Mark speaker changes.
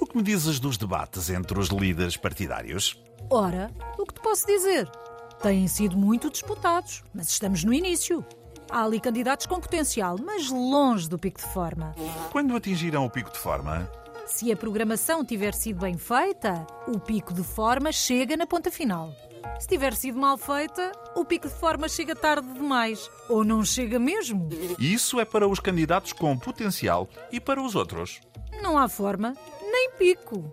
Speaker 1: O que me dizes dos debates entre os líderes partidários?
Speaker 2: Ora, o que te posso dizer? Têm sido muito disputados, mas estamos no início. Há ali candidatos com potencial, mas longe do pico de forma.
Speaker 1: Quando atingiram o pico de forma?
Speaker 2: Se a programação tiver sido bem feita, o pico de forma chega na ponta final. Se tiver sido mal feita, o pico de forma chega tarde demais. Ou não chega mesmo.
Speaker 1: Isso é para os candidatos com potencial e para os outros.
Speaker 2: Não há forma, nem pico.